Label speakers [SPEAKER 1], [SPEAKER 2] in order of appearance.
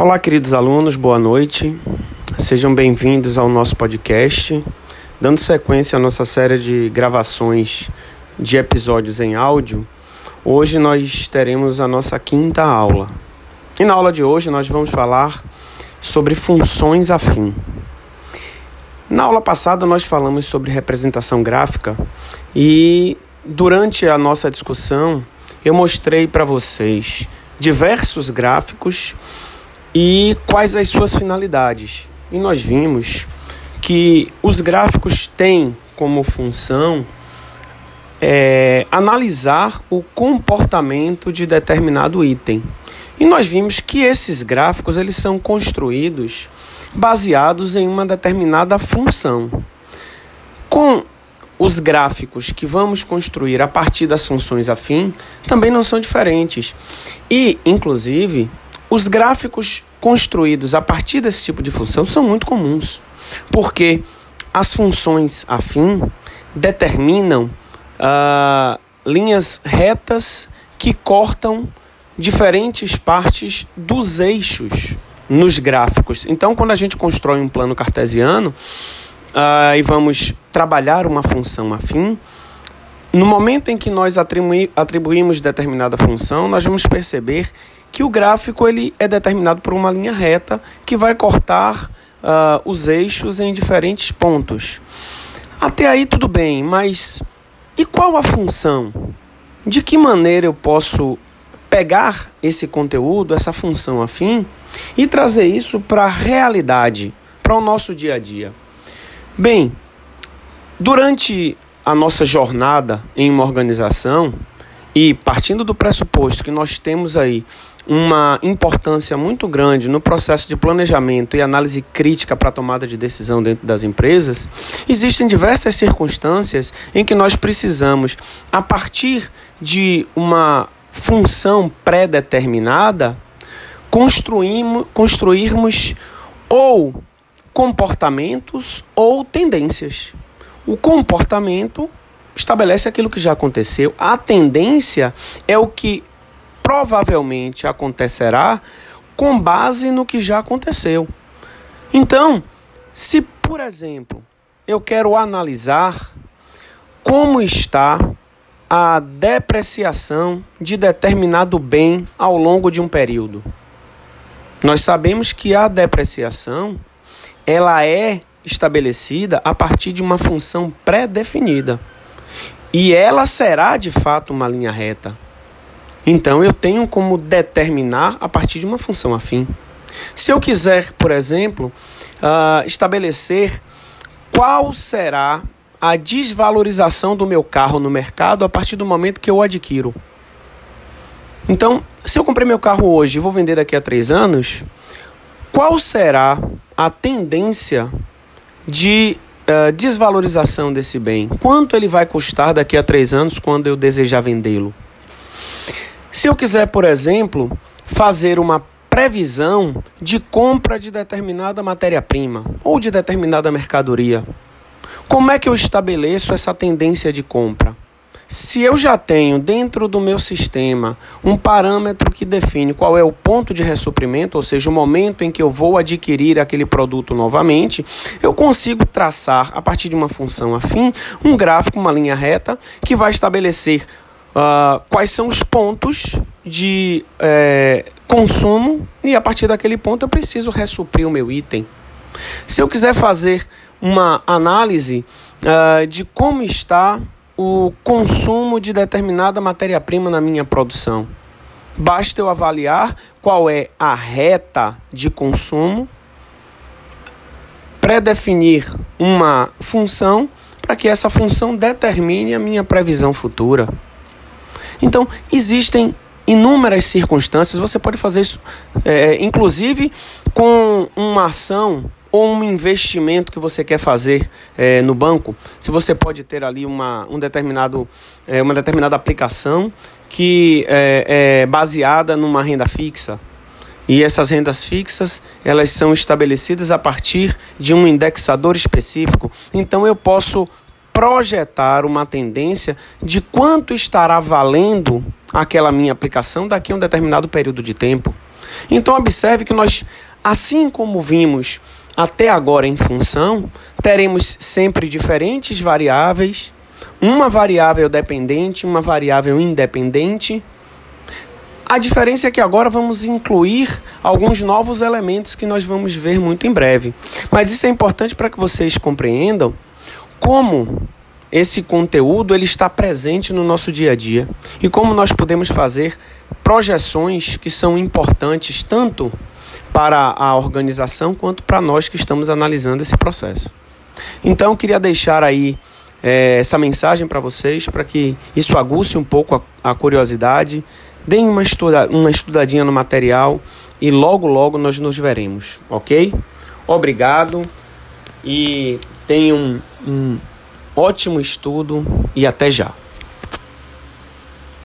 [SPEAKER 1] Olá, queridos alunos, boa noite. Sejam bem-vindos ao nosso podcast, dando sequência à nossa série de gravações de episódios em áudio. Hoje nós teremos a nossa quinta aula. E na aula de hoje nós vamos falar sobre funções afim. Na aula passada nós falamos sobre representação gráfica e durante a nossa discussão eu mostrei para vocês diversos gráficos e quais as suas finalidades. E nós vimos que os gráficos têm como função é, analisar o comportamento de determinado item. E nós vimos que esses gráficos eles são construídos baseados em uma determinada função. Com os gráficos que vamos construir a partir das funções afim também não são diferentes. E, inclusive, os gráficos construídos a partir desse tipo de função são muito comuns, porque as funções afim determinam uh, linhas retas que cortam diferentes partes dos eixos nos gráficos. Então, quando a gente constrói um plano cartesiano uh, e vamos trabalhar uma função afim, no momento em que nós atribui, atribuímos determinada função, nós vamos perceber que o gráfico ele é determinado por uma linha reta que vai cortar uh, os eixos em diferentes pontos. Até aí tudo bem, mas e qual a função? De que maneira eu posso pegar esse conteúdo, essa função afim, e trazer isso para a realidade, para o nosso dia a dia? Bem, durante a nossa jornada em uma organização, e partindo do pressuposto que nós temos aí uma importância muito grande no processo de planejamento e análise crítica para a tomada de decisão dentro das empresas, existem diversas circunstâncias em que nós precisamos, a partir de uma função pré-determinada, construirmos, ou comportamentos ou tendências. O comportamento estabelece aquilo que já aconteceu. A tendência é o que provavelmente acontecerá com base no que já aconteceu. Então, se por exemplo, eu quero analisar como está a depreciação de determinado bem ao longo de um período. Nós sabemos que a depreciação ela é estabelecida a partir de uma função pré-definida. E ela será de fato uma linha reta. Então eu tenho como determinar a partir de uma função afim. Se eu quiser, por exemplo, uh, estabelecer qual será a desvalorização do meu carro no mercado a partir do momento que eu adquiro. Então, se eu comprei meu carro hoje e vou vender daqui a três anos, qual será a tendência de uh, desvalorização desse bem? Quanto ele vai custar daqui a três anos quando eu desejar vendê-lo? Se eu quiser, por exemplo, fazer uma previsão de compra de determinada matéria-prima ou de determinada mercadoria, como é que eu estabeleço essa tendência de compra? Se eu já tenho dentro do meu sistema um parâmetro que define qual é o ponto de ressuprimento, ou seja, o momento em que eu vou adquirir aquele produto novamente, eu consigo traçar, a partir de uma função afim, um gráfico, uma linha reta, que vai estabelecer uh, quais são os pontos de é, consumo e a partir daquele ponto eu preciso ressuprir o meu item. Se eu quiser fazer uma análise uh, de como está o consumo de determinada matéria-prima na minha produção. Basta eu avaliar qual é a reta de consumo, predefinir uma função para que essa função determine a minha previsão futura. Então, existem inúmeras circunstâncias, você pode fazer isso, é, inclusive com uma ação ou um investimento que você quer fazer é, no banco, se você pode ter ali uma, um determinado, é, uma determinada aplicação que é, é baseada numa renda fixa. E essas rendas fixas, elas são estabelecidas a partir de um indexador específico. Então eu posso projetar uma tendência de quanto estará valendo aquela minha aplicação daqui a um determinado período de tempo. Então observe que nós, assim como vimos até agora em função, teremos sempre diferentes variáveis, uma variável dependente, uma variável independente. A diferença é que agora vamos incluir alguns novos elementos que nós vamos ver muito em breve. Mas isso é importante para que vocês compreendam como esse conteúdo ele está presente no nosso dia a dia e como nós podemos fazer projeções que são importantes tanto para a organização quanto para nós que estamos analisando esse processo. Então, eu queria deixar aí é, essa mensagem para vocês, para que isso aguce um pouco a, a curiosidade, deem uma, estuda, uma estudadinha no material e logo, logo nós nos veremos, ok? Obrigado e tenham um, ótimo estudo e até já.